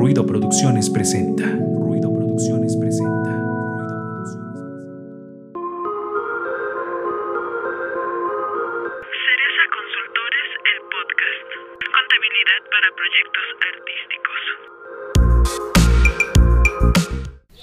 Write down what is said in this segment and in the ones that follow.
Ruido Producciones presenta. Ruido Producciones presenta. Cereza Consultores, el podcast. Contabilidad para proyectos artísticos.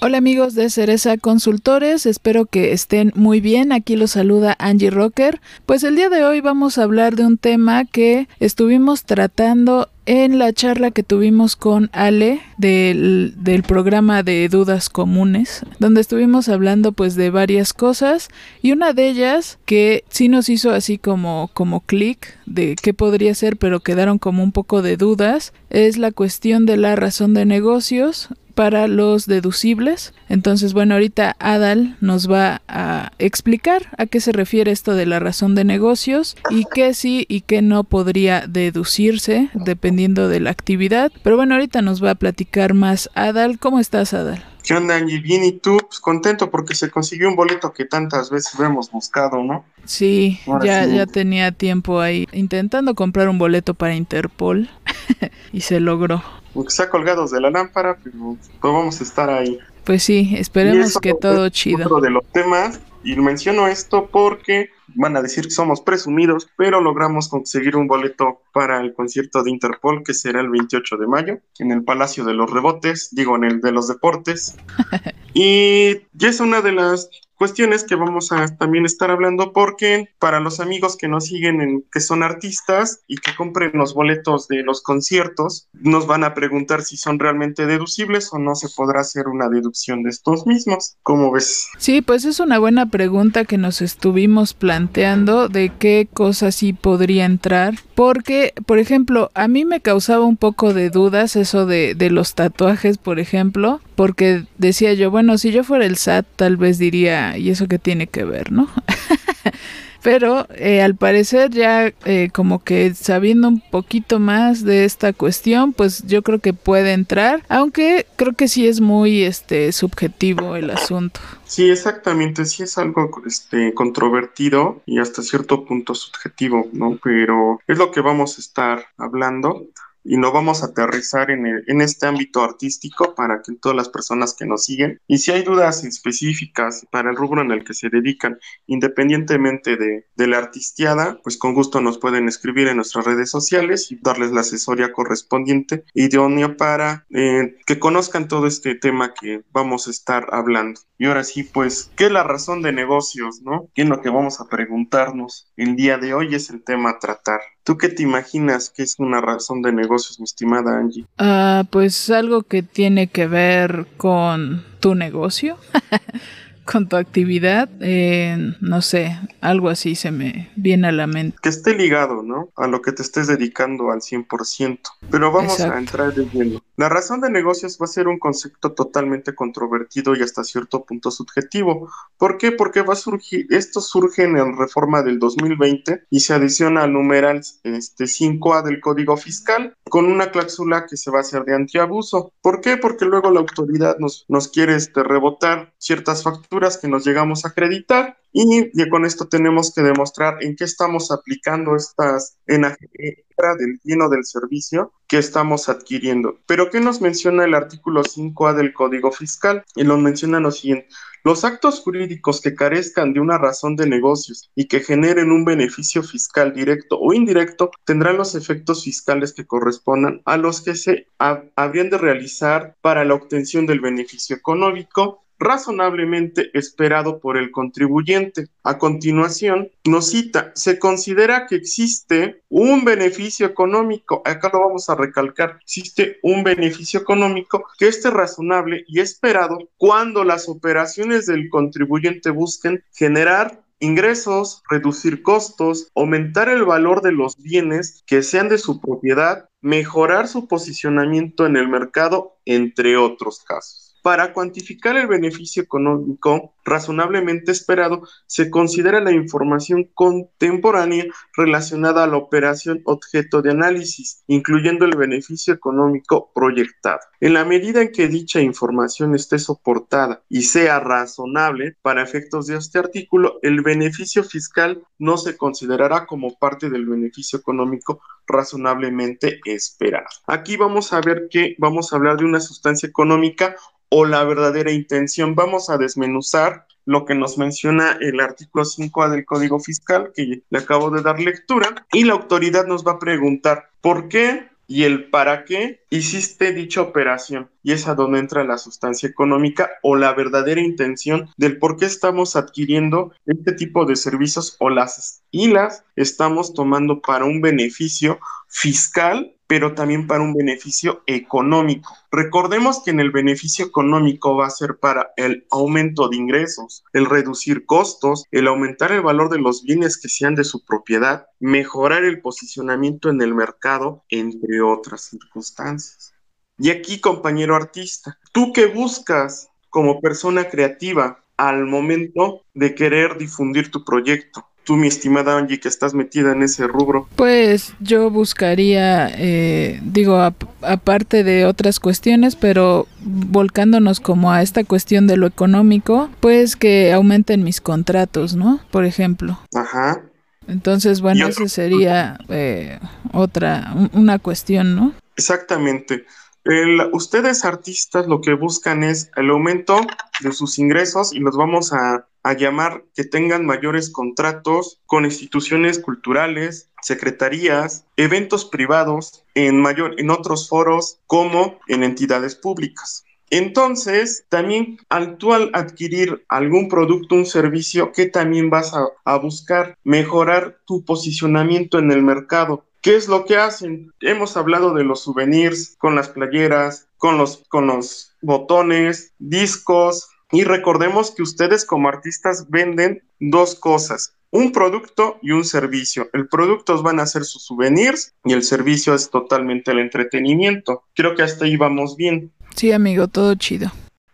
Hola amigos de Cereza Consultores, espero que estén muy bien. Aquí los saluda Angie Rocker. Pues el día de hoy vamos a hablar de un tema que estuvimos tratando en la charla que tuvimos con Ale del, programa de dudas comunes, donde estuvimos hablando pues de varias cosas y una de ellas que sí nos hizo así como, como clic de qué podría ser, pero quedaron como un poco de dudas, es la cuestión de la razón de negocios para los deducibles. Entonces, bueno, ahorita Adal nos va a explicar a qué se refiere esto de la razón de negocios y qué sí y qué no podría deducirse dependiendo de la actividad. Pero bueno, ahorita nos va a platicar más Adal. ¿Cómo estás, Adal? ¿Qué onda, Angie? Bien, ¿y tú? Pues contento porque se consiguió un boleto que tantas veces hemos buscado, ¿no? Sí, ya, sí. ya tenía tiempo ahí intentando comprar un boleto para Interpol y se logró. Porque está colgados de la lámpara, pero pues vamos a estar ahí. Pues sí, esperemos que todo chido. Otro de los temas, y menciono esto porque van a decir que somos presumidos, pero logramos conseguir un boleto para el concierto de Interpol que será el 28 de mayo en el Palacio de los Rebotes, digo en el de los Deportes. y ya es una de las cuestiones que vamos a también estar hablando porque para los amigos que nos siguen en, que son artistas y que compren los boletos de los conciertos nos van a preguntar si son realmente deducibles o no se podrá hacer una deducción de estos mismos ¿cómo ves? Sí pues es una buena pregunta que nos estuvimos planteando de qué cosas sí podría entrar porque por ejemplo a mí me causaba un poco de dudas eso de, los tatuajes por ejemplo porque decía yo bueno si yo fuera el SAT tal vez diría y eso que tiene que ver, ¿no? Pero eh, al parecer ya eh, como que sabiendo un poquito más de esta cuestión, pues yo creo que puede entrar, aunque creo que sí es muy este subjetivo el asunto. Sí, exactamente, sí es algo este controvertido y hasta cierto punto subjetivo, ¿no? Pero es lo que vamos a estar hablando y lo vamos a aterrizar en, el, en, este ámbito artístico para que todas las personas que nos siguen, y si hay dudas específicas para el rubro en el que se dedican, independientemente de, de la artisteada, pues con gusto nos pueden escribir en nuestras redes sociales y darles la asesoría correspondiente idónea para eh, que conozcan todo este tema que vamos a estar hablando. Y ahora sí, pues, ¿qué es la razón de negocios, no? ¿Qué es lo que vamos a preguntarnos el día de hoy? Es el tema a tratar. ¿Tú qué te imaginas que es una razón de negocios, mi estimada Angie? Uh, pues algo que tiene que ver con tu negocio. con tu actividad, eh, no sé, algo así se me viene a la mente. Que esté ligado, ¿no? A lo que te estés dedicando al 100%. Pero vamos Exacto. a entrar de lleno. La razón de negocios va a ser un concepto totalmente controvertido y hasta cierto punto subjetivo. ¿Por qué? Porque va a surgir, esto surge en la reforma del 2020 y se adiciona al numeral este, 5A del Código Fiscal con una cláusula que se va a hacer de antiabuso. ¿Por qué? Porque luego la autoridad nos, quiere este, rebotar ciertas facturas que nos llegamos a acreditar y, y, con esto tenemos que demostrar en qué estamos aplicando estas en del lleno del servicio que estamos adquiriendo. Pero ¿qué nos menciona el artículo 5A del Código Fiscal? Y lo menciona lo siguiente. Los actos jurídicos que carezcan de una razón de negocios y que generen un beneficio fiscal directo o indirecto tendrán los efectos fiscales que correspondan a los que se ha habrían de realizar para la obtención del beneficio económico razonablemente esperado por el contribuyente. A continuación, nos cita, se considera que existe un beneficio económico, acá lo vamos a recalcar, existe un beneficio económico que esté razonable y esperado cuando las operaciones del contribuyente busquen generar ingresos, reducir costos, aumentar el valor de los bienes que sean de su propiedad, mejorar su posicionamiento en el mercado, entre otros casos. Para cuantificar el beneficio económico razonablemente esperado, se considera la información contemporánea relacionada a la operación objeto de análisis, incluyendo el beneficio económico proyectado. En la medida en que dicha información esté soportada y sea razonable para efectos de este artículo, el beneficio fiscal no se considerará como parte del beneficio económico razonablemente esperado. Aquí vamos a ver que vamos a hablar de una sustancia económica o la verdadera intención. Vamos a desmenuzar lo que nos menciona el artículo 5A del Código Fiscal, que le acabo de dar lectura, y la autoridad nos va a preguntar por qué y el para qué hiciste dicha operación. Y es a donde entra la sustancia económica o la verdadera intención del por qué estamos adquiriendo este tipo de servicios o las y las estamos tomando para un beneficio fiscal pero también para un beneficio económico. Recordemos que en el beneficio económico va a ser para el aumento de ingresos, el reducir costos, el aumentar el valor de los bienes que sean de su propiedad, mejorar el posicionamiento en el mercado, entre otras circunstancias. Y aquí, compañero artista, ¿tú qué buscas como persona creativa al momento de querer difundir tu proyecto? Tú, mi estimada Angie, que estás metida en ese rubro? Pues yo buscaría, eh, digo, aparte de otras cuestiones, pero volcándonos como a esta cuestión de lo económico, pues que aumenten mis contratos, ¿no? Por ejemplo. Ajá. Entonces, bueno, esa sería eh, otra, una cuestión, ¿no? Exactamente. ustedes artistas lo que buscan es el aumento de sus ingresos y los vamos a a llamar que tengan mayores contratos con instituciones culturales, secretarías, eventos privados, en, mayor, en otros foros como en entidades públicas. Entonces, también al adquirir algún producto, un servicio, que también vas a, a, buscar mejorar tu posicionamiento en el mercado. ¿Qué es lo que hacen? Hemos hablado de los souvenirs con las playeras, con los, con los botones, discos, y recordemos que ustedes como artistas venden dos cosas, un producto y un servicio. El producto van a ser sus souvenirs y el servicio es totalmente el entretenimiento. Creo que hasta ahí vamos bien. Sí, amigo, todo chido.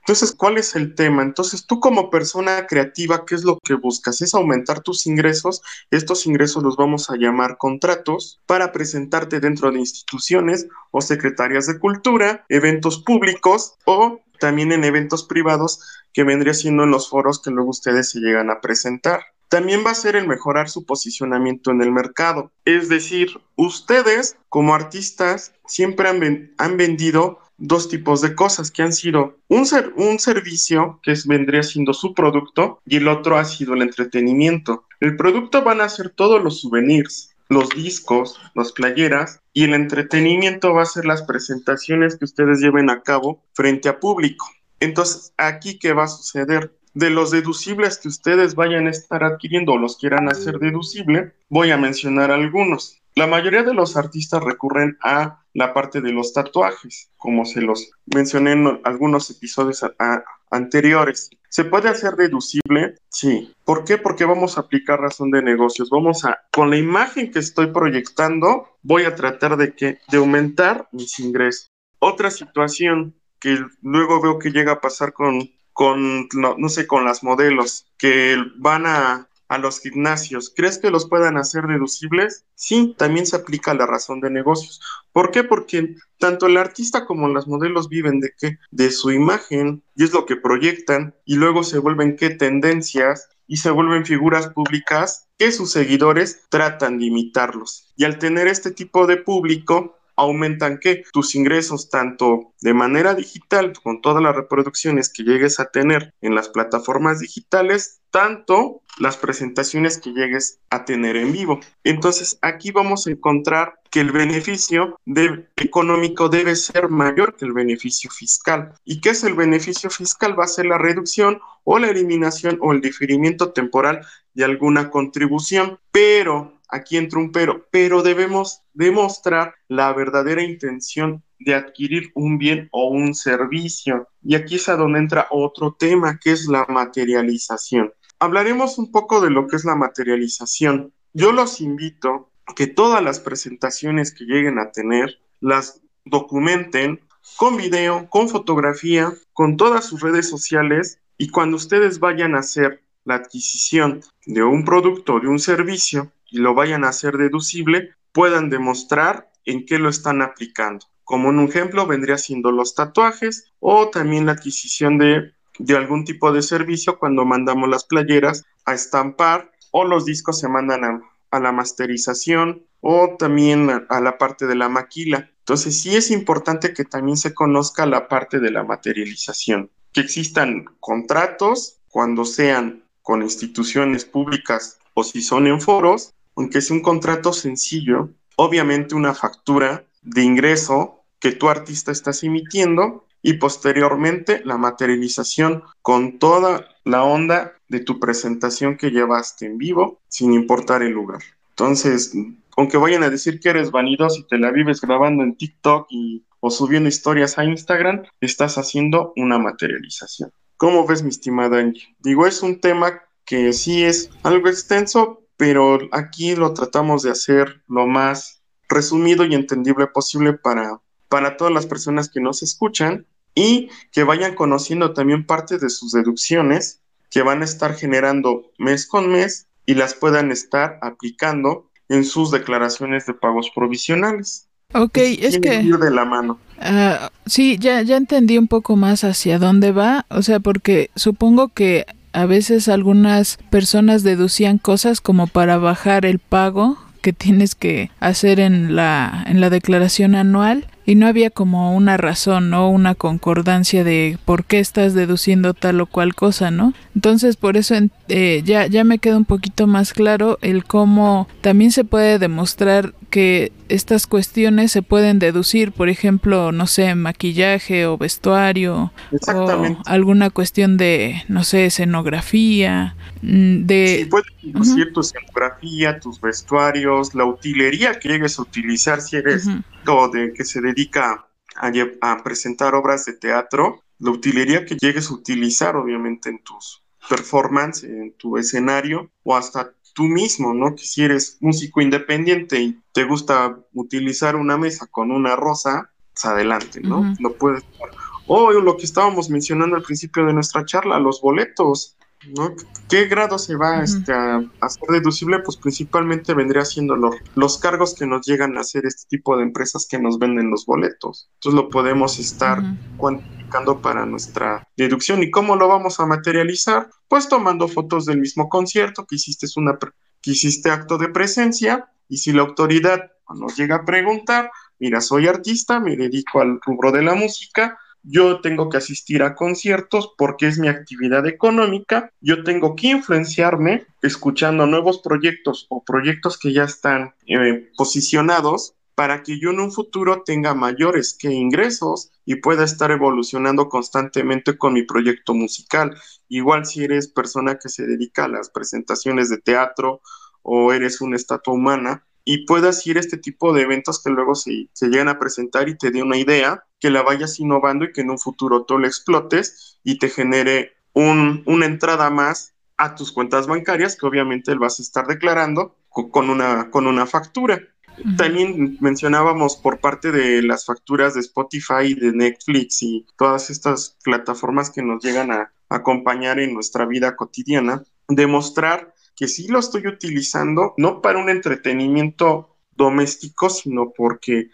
Entonces, ¿cuál es el tema? Entonces, tú como persona creativa, ¿qué es lo que buscas? Es aumentar tus ingresos. Estos ingresos los vamos a llamar contratos para presentarte dentro de instituciones o secretarias de cultura, eventos públicos o también en eventos privados que vendría siendo en los foros que luego ustedes se llegan a presentar. También va a ser el mejorar su posicionamiento en el mercado. Es decir, ustedes como artistas siempre han, vendido dos tipos de cosas que han sido un, un servicio que vendría siendo su producto y el otro ha sido el entretenimiento. El producto van a ser todos los souvenirs, los discos, las playeras y el entretenimiento va a ser las presentaciones que ustedes lleven a cabo frente a público. Entonces, aquí, ¿qué va a suceder? De los deducibles que ustedes vayan a estar adquiriendo o los quieran hacer deducible, voy a mencionar algunos. La mayoría de los artistas recurren a la parte de los tatuajes, como se los mencioné en algunos episodios anteriores. ¿Se puede hacer deducible? Sí. ¿Por qué? Porque vamos a aplicar razón de negocios. Vamos a, con la imagen que estoy proyectando, voy a tratar de que, de aumentar mis ingresos. Otra situación que luego veo que llega a pasar con, con no sé, con las modelos que van a a los gimnasios, ¿crees que los puedan hacer deducibles? Sí, también se aplica la razón de negocios. ¿Por qué? Porque tanto el artista como las modelos viven de qué? De su imagen y es lo que proyectan y luego se vuelven qué tendencias y se vuelven figuras públicas que sus seguidores tratan de imitarlos. Y al tener este tipo de público, aumentan que tus ingresos tanto de manera digital con todas las reproducciones que llegues a tener en las plataformas digitales, tanto las presentaciones que llegues a tener en vivo. Entonces aquí vamos a encontrar que el beneficio económico debe ser mayor que el beneficio fiscal. ¿Y qué es el beneficio fiscal? Va a ser la reducción o la eliminación o el diferimiento temporal de alguna contribución, pero aquí entra un pero, pero debemos demostrar la verdadera intención de adquirir un bien o un servicio. Y aquí es a donde entra otro tema, que es la materialización. Hablaremos un poco de lo que es la materialización. Yo los invito a que todas las presentaciones que lleguen a tener las documenten con video, con fotografía, con todas sus redes sociales y cuando ustedes vayan a hacer la adquisición de un producto o de un servicio y lo vayan a hacer deducible, puedan demostrar en qué lo están aplicando. Como un ejemplo vendría siendo los tatuajes o también la adquisición de, de algún tipo de servicio cuando mandamos las playeras a estampar o los discos se mandan a, a la masterización o también a, a la parte de la maquila. Entonces sí es importante que también se conozca la parte de la materialización, que existan contratos cuando sean con instituciones públicas o si son en foros, aunque es un contrato sencillo, obviamente una factura de ingreso que tu artista estás emitiendo y posteriormente la materialización con toda la onda de tu presentación que llevaste en vivo, sin importar el lugar. Entonces, aunque vayan a decir que eres vanidoso y te la vives grabando en TikTok o subiendo historias a Instagram, estás haciendo una materialización. ¿Cómo ves, mi estimada Angie? Digo, es un tema que sí es algo extenso, pero aquí lo tratamos de hacer lo más resumido y entendible posible para, para todas las personas que nos escuchan y que vayan conociendo también parte de sus deducciones que van a estar generando mes con mes y las puedan estar aplicando en sus declaraciones de pagos provisionales. Ok, es que... de la mano. Uh, sí, ya, ya entendí un poco más hacia dónde va, o sea, porque supongo que a veces algunas personas deducían cosas como para bajar el pago que tienes que hacer en la, en la declaración anual y no había como una razón, ¿no? Una concordancia de por qué estás deduciendo tal o cual cosa, ¿no? Entonces, por eso eh, ya, ya me queda un poquito más claro el cómo también se puede demostrar que estas cuestiones se pueden deducir, por ejemplo, no sé, maquillaje o vestuario, o alguna cuestión de, no sé, escenografía, mm, de... Sí, puedes deducir tu escenografía, tus vestuarios, la utilería que llegues a utilizar si eres o de que se dedica a, a presentar obras de teatro, la utilería que llegues a utilizar, obviamente, en tus performance, en tu escenario, o hasta tú mismo, ¿no? Que si eres músico independiente y te gusta utilizar una mesa con una rosa, pues adelante, ¿no? Lo puedes. O lo que estábamos mencionando al principio de nuestra charla, los boletos, ¿no? ¿Qué grado se va este, a, hacer deducible? Pues principalmente vendría siendo los cargos que nos llegan a hacer este tipo de empresas que nos venden los boletos. Entonces lo podemos estar cuantificando para nuestra deducción. ¿Y cómo lo vamos a materializar? Pues tomando fotos del mismo concierto que hiciste, una, que hiciste acto de presencia y si la autoridad nos llega a preguntar, mira, soy artista, me dedico al rubro de la música, yo tengo que asistir a conciertos porque es mi actividad económica, yo tengo que influenciarme escuchando nuevos proyectos o proyectos que ya están eh, posicionados para que yo en un futuro tenga mayores que ingresos y pueda estar evolucionando constantemente con mi proyecto musical. Igual si eres persona que se dedica a las presentaciones de teatro o eres una estatua humana, y puedas ir a este tipo de eventos que luego se, se llegan a presentar y te dé una idea, que la vayas innovando y que en un futuro tú la explotes y te genere un, una entrada más a tus cuentas bancarias que obviamente vas a estar declarando con una, con una factura. También mencionábamos por parte de las facturas de Spotify, de Netflix y todas estas plataformas que nos llegan a acompañar en nuestra vida cotidiana, demostrar que sí lo estoy utilizando, no para un entretenimiento doméstico, sino porque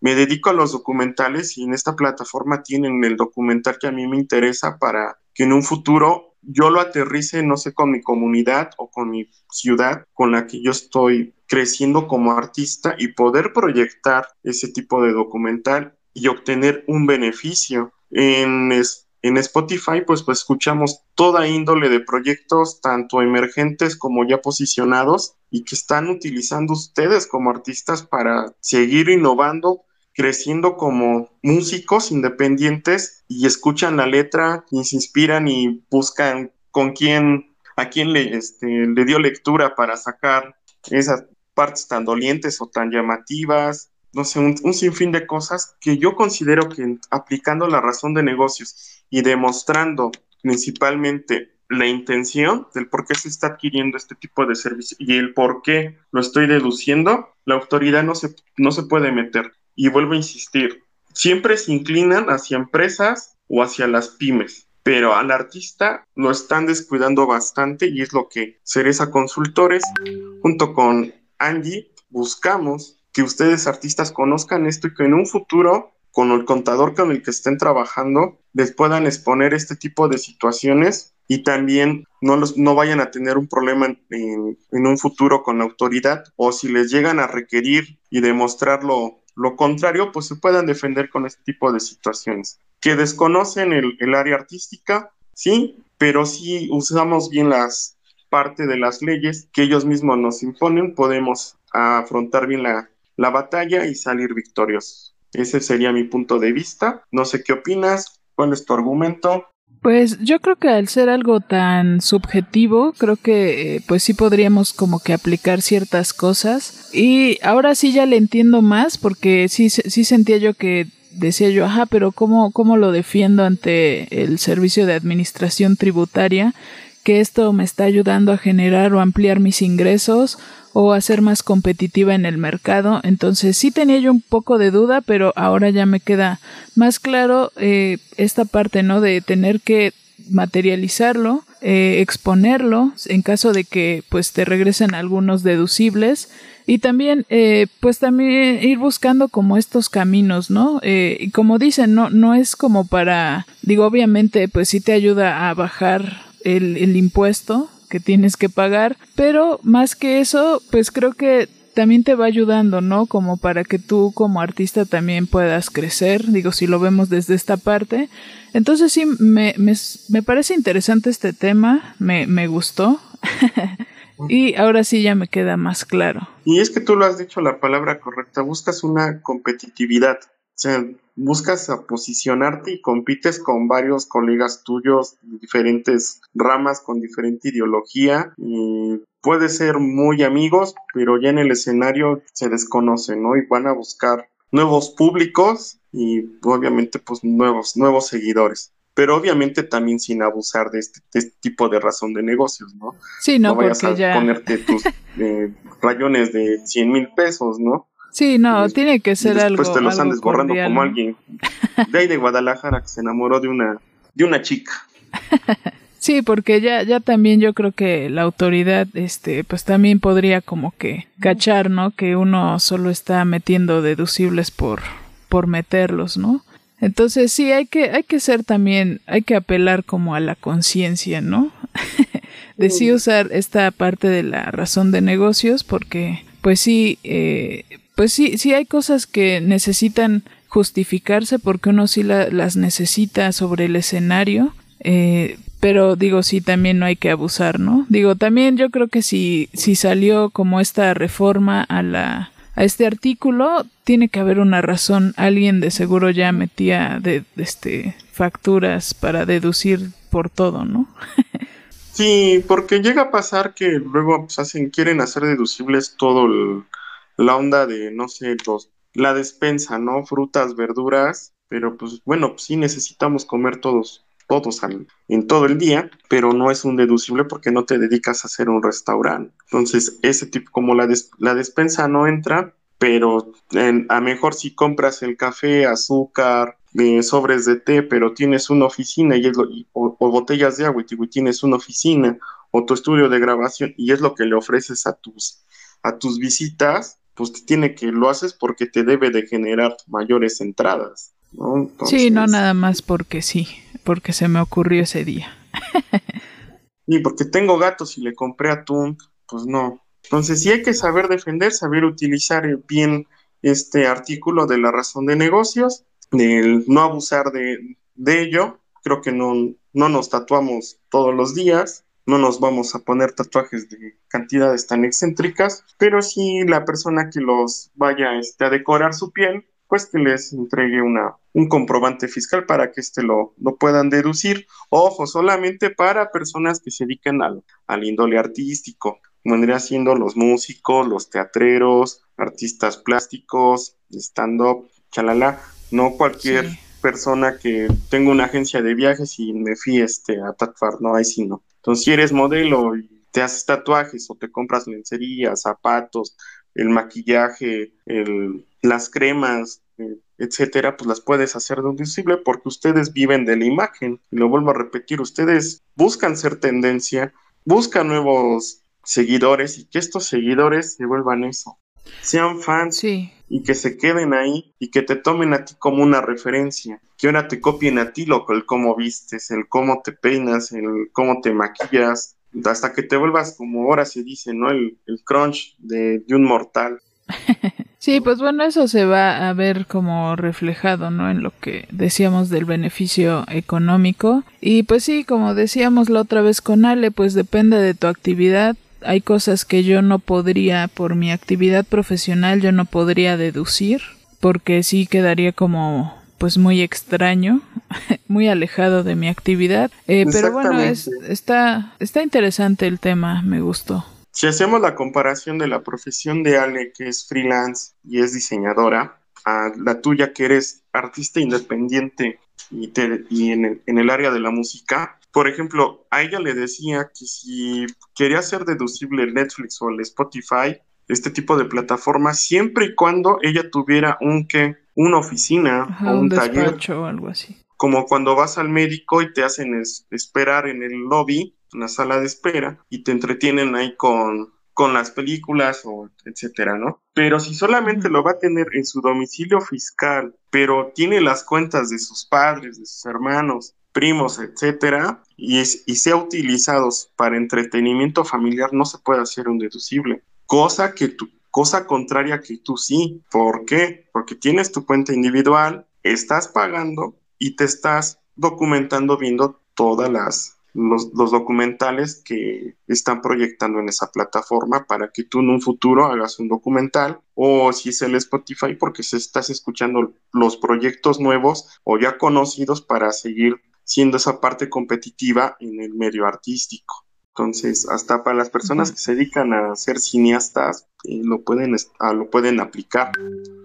me dedico a los documentales y en esta plataforma tienen el documental que a mí me interesa para que en un futuro yo lo aterrice, no sé, con mi comunidad o con mi ciudad con la que yo estoy creciendo como artista y poder proyectar ese tipo de documental y obtener un beneficio. En, en Spotify, pues, pues escuchamos toda índole de proyectos, tanto emergentes como ya posicionados, y que están utilizando ustedes como artistas para seguir innovando, creciendo como músicos independientes y escuchan la letra y se inspiran y buscan con quién, a quién le, este, le dio lectura para sacar esas partes tan dolientes o tan llamativas, no sé, un, un sinfín de cosas que yo considero que aplicando la razón de negocios y demostrando principalmente la intención del por qué se está adquiriendo este tipo de servicio y el por qué lo estoy deduciendo, la autoridad no se, no se puede meter. Y vuelvo a insistir, siempre se inclinan hacia empresas o hacia las pymes pero al artista lo están descuidando bastante y es lo que Cereza Consultores junto con Angie buscamos que ustedes artistas conozcan esto y que en un futuro con el contador con el que estén trabajando les puedan exponer este tipo de situaciones y también no, los, no vayan a tener un problema en, en, un futuro con la autoridad o si les llegan a requerir y demostrar lo, contrario, pues se puedan defender con este tipo de situaciones que desconocen el, el área artística, sí, pero si usamos bien las parte de las leyes que ellos mismos nos imponen, podemos afrontar bien la, la batalla y salir victoriosos. Ese sería mi punto de vista. No sé qué opinas, cuál es tu argumento. Pues yo creo que al ser algo tan subjetivo, creo que eh, pues sí podríamos como que aplicar ciertas cosas. Y ahora sí ya le entiendo más porque sí, sí sentía yo que decía yo, ajá, pero ¿cómo, ¿cómo lo defiendo ante el servicio de administración tributaria? Que esto me está ayudando a generar o ampliar mis ingresos o a ser más competitiva en el mercado. Entonces sí tenía yo un poco de duda, pero ahora ya me queda más claro eh, esta parte, ¿no? De tener que materializarlo, eh, exponerlo en caso de que pues te regresen algunos deducibles y también, eh, pues también ir buscando como estos caminos, ¿no? Y como dicen, no, no es como para, digo, obviamente, pues sí te ayuda a bajar el, el impuesto que tienes que pagar, pero más que eso, pues creo que también te va ayudando, ¿no? Como para que tú como artista también puedas crecer, digo, si lo vemos desde esta parte. Entonces sí, me, me, me parece interesante este tema, me, me gustó. Y ahora sí ya me queda más claro. Y es que tú lo has dicho la palabra correcta, buscas una competitividad. O sea, buscas a posicionarte y compites con varios colegas tuyos de diferentes ramas, con diferente ideología. Y puede ser muy amigos, pero ya en el escenario se desconocen, ¿no? Y van a buscar nuevos públicos y obviamente pues nuevos, nuevos seguidores pero obviamente también sin abusar de este, este, tipo de razón de negocios, ¿no? Sí, no, vayas a ponerte tus eh, rayones de 100 mil pesos, ¿no? Sí, no, tiene que ser algo. Después te los andes borrando como alguien de ahí de Guadalajara que se enamoró de una, de una chica. Sí, porque ya, ya también yo creo que la autoridad, este, pues también podría como que cachar, ¿no? Que uno solo está metiendo deducibles por, por meterlos, ¿no? Entonces sí, hay que, hay que ser también, hay que apelar como a la conciencia, ¿no? de sí usar esta parte de la razón de negocios porque pues sí, eh, pues sí, sí hay cosas que necesitan justificarse porque uno sí las necesita sobre el escenario, eh, pero digo sí también no hay que abusar, ¿no? Digo también yo creo que si, si salió como esta reforma a la a este artículo, tiene que haber una razón. Alguien de seguro ya metía de, este facturas para deducir por todo, ¿no? sí, porque llega a pasar que luego pues, hacen, quieren hacer deducibles todo la onda de, no sé, los, la despensa, ¿no? Frutas, verduras, pero pues bueno, pues sí necesitamos comer todos todos en todo el día, pero no es un deducible porque no te dedicas a hacer un restaurante. Entonces, ese tipo, como la, la despensa no entra, pero a mejor si compras el café, azúcar, eh, sobres de té, pero tienes una oficina y es lo, o, botellas de agua y tienes una oficina o tu estudio de grabación y es lo que le ofreces a tus, a tus visitas, pues tiene que lo haces porque te debe de generar mayores entradas. Sí, no nada más porque sí, porque se me ocurrió ese día. y porque tengo gatos y le compré atún, pues no. Entonces sí hay que saber defender, saber utilizar bien este artículo de la razón de negocios, de no abusar de, de ello. Creo que no, no nos tatuamos todos los días, no nos vamos a poner tatuajes de cantidades tan excéntricas, pero sí la persona que los vaya este, a decorar su piel, pues que les entregue una, un comprobante fiscal para que este lo, lo puedan deducir. Ojo, solamente para personas que se dedican al, al índole artístico. Vendría siendo los músicos, los teatreros, artistas plásticos, stand-up, chalala. No cualquier persona que tenga una agencia de viajes y me fíe este, a tatuar, no, hay sí no. Entonces, si eres modelo y te haces tatuajes o te compras lencería, zapatos, el maquillaje, el, las cremas, eh, etcétera, pues las puedes hacer deducible porque ustedes viven de la imagen. Y lo vuelvo a repetir, ustedes buscan ser tendencia, buscan nuevos seguidores y que estos seguidores se vuelvan eso, sean fans y que se queden ahí y que te tomen a ti como una referencia, que ahora te copien a ti lo el cómo vistes, el cómo te peinas, el cómo te maquillas, hasta que te vuelvas como ahora se dice, ¿no? El, el crunch de, de un mortal. Sí, pues bueno, eso se va a ver como reflejado, ¿no? En lo que decíamos del beneficio económico. Y pues sí, como decíamos la otra vez con Ale, pues depende de tu actividad. Hay cosas que yo no podría, por mi actividad profesional, yo no podría deducir, porque sí quedaría como pues muy extraño, muy alejado de mi actividad. Eh, pero bueno, es, está, está interesante el tema, me gustó. Si hacemos la comparación de la profesión de Ale, que es freelance y es diseñadora, a la tuya, que eres artista independiente y, y en, el, en el área de la música, por ejemplo, a ella le decía que si quería hacer deducible el Netflix o el Spotify, este tipo de plataforma, siempre y cuando ella tuviera un que una oficina o un, un taller o algo así. Como cuando vas al médico y te hacen esperar en el lobby en la sala de espera y te entretienen ahí con, con las películas o etcétera, ¿no? Pero si solamente lo va a tener en su domicilio fiscal, pero tiene las cuentas de sus padres, de sus hermanos, primos, etcétera, y, sea utilizados para entretenimiento familiar, no se puede hacer un deducible. Cosa que tu, cosa contraria que tú sí. ¿Por qué? Porque tienes tu cuenta individual, estás pagando y te estás documentando viendo todas las los, documentales que están proyectando en esa plataforma para que tú en un futuro hagas un documental o si es el Spotify porque se estás escuchando los proyectos nuevos o ya conocidos para seguir siendo esa parte competitiva en el medio artístico. Entonces, hasta para las personas que se dedican a ser cineastas, eh, lo, pueden, lo pueden aplicar.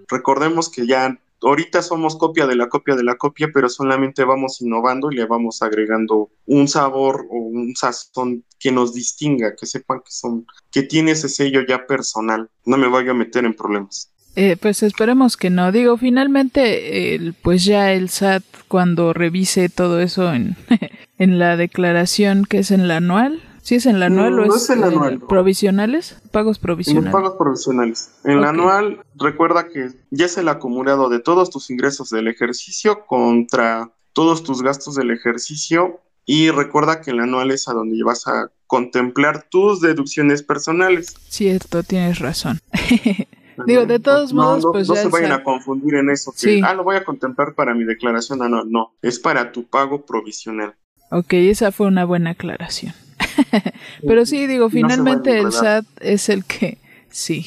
Recordemos que ya ahorita somos copia de la copia de la copia, pero solamente vamos innovando y le vamos agregando un sabor o un sazón que nos distinga, que sepan que son, que tiene ese sello ya personal. No me vaya a meter en problemas. Eh, pues esperemos que no. Digo, finalmente, pues ya el SAT cuando revise todo eso en, en la declaración que es en la anual, ¿Sí es en la anual o es, en anual. provisionales? Pagos provisionales. En pagos provisionales. En la anual, recuerda que ya es el acumulado de todos tus ingresos del ejercicio contra todos tus gastos del ejercicio y recuerda que en la anual es a donde vas a contemplar tus deducciones personales. Cierto, tienes razón. Digo, de todos modos, pues no se vayan a confundir en eso. Que, Ah, lo voy a contemplar para mi declaración anual. No, es para tu pago provisional. Ok, esa fue una buena aclaración. Pero sí, digo, finalmente el SAT es el que, sí,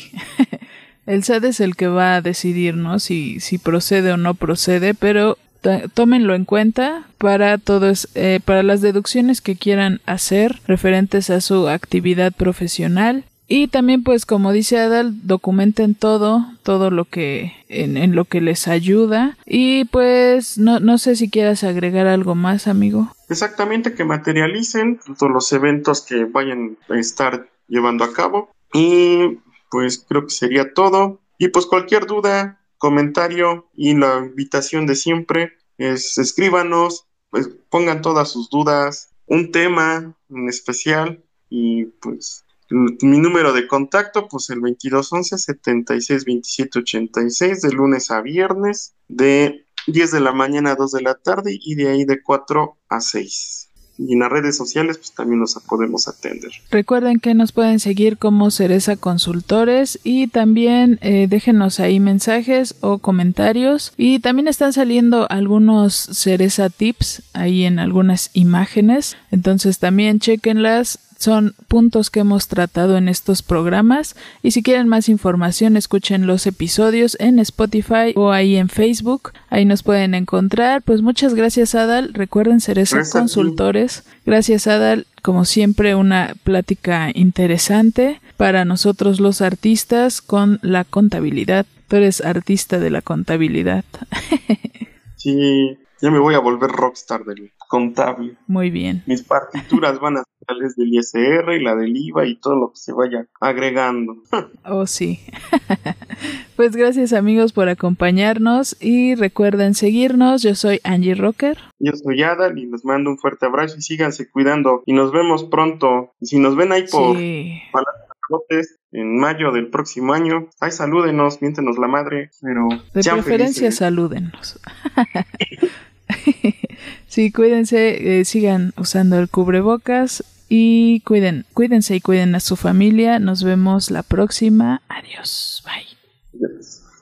el SAT es el que va a decidir, ¿no? Si, si procede o no procede, pero tómenlo en cuenta para todos, eh, para las deducciones que quieran hacer referentes a su actividad profesional y también, pues, como dice Adal, documenten todo, todo lo que, en, en lo que les ayuda. Y pues, no, no sé si quieras agregar algo más, amigo. Exactamente, que materialicen todos los eventos que vayan a estar llevando a cabo. Y pues creo que sería todo. Y pues cualquier duda, comentario y la invitación de siempre es escríbanos, pues pongan todas sus dudas, un tema en especial y pues mi número de contacto, pues el 2211 76 27 86 de lunes a viernes, de 10 de la mañana a 2 de la tarde y de ahí de 4 a 6 y en las redes sociales pues también nos podemos atender. Recuerden que nos pueden seguir como Cereza Consultores y también eh, déjenos ahí mensajes o comentarios. Y también están saliendo algunos Cereza Tips ahí en algunas imágenes. Entonces también chequenlas son puntos que hemos tratado en estos programas y si quieren más información escuchen los episodios en Spotify o ahí en Facebook, ahí nos pueden encontrar. Pues muchas gracias Adal, recuerden ser esos consultores. Gracias Adal, como siempre una plática interesante para nosotros los artistas con la contabilidad. Tú eres artista de la contabilidad. sí, ya me voy a volver rockstar del contable. Muy bien. Mis partituras van a del ISR y la del IVA y todo lo que se vaya agregando. oh, sí. pues gracias amigos por acompañarnos y recuerden seguirnos. Yo soy Angie Rocker. Yo soy Adal y les mando un fuerte abrazo y síganse cuidando y nos vemos pronto. Si nos ven ahí por sí en mayo del próximo año. Ay, salúdenos, miéntenos la madre, pero... De preferencia salúdenos. sí, cuídense, eh, sigan usando el cubrebocas y cuiden, cuídense y cuiden a su familia. Nos vemos la próxima. Adiós. Bye.